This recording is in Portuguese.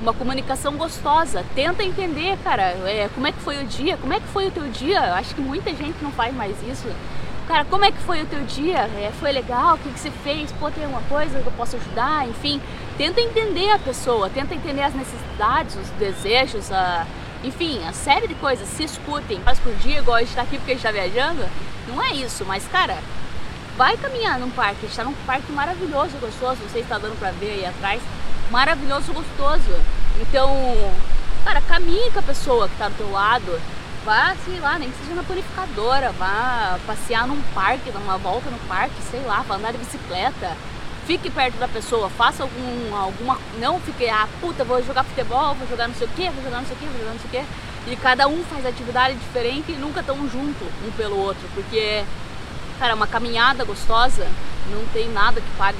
uma comunicação gostosa. Tenta entender, cara, é, como é que foi o dia, como é que foi o teu dia. Eu acho que muita gente não faz mais isso. Cara, como é que foi o teu dia? É, foi legal? O que, que você fez? Pô, tem alguma coisa que eu posso ajudar? Enfim, tenta entender a pessoa, tenta entender as necessidades, os desejos, a, enfim, a série de coisas. Se escutem, faz por dia, igual a gente tá aqui porque a gente tá viajando. Não é isso, mas cara, vai caminhar num parque. A gente tá num parque maravilhoso, gostoso. Não sei se tá dando pra ver aí atrás maravilhoso, gostoso. Então, cara, caminhe com a pessoa que tá do teu lado. Vá, sei lá, nem que seja na purificadora, vá passear num parque, dar uma volta no parque, sei lá, vá andar de bicicleta. Fique perto da pessoa, faça algum, alguma. Não fique, ah, puta, vou jogar futebol, vou jogar não sei o que, vou jogar não sei o que, vou jogar não sei o que. E cada um faz atividade diferente e nunca tão junto um pelo outro, porque, cara, uma caminhada gostosa não tem nada que pague.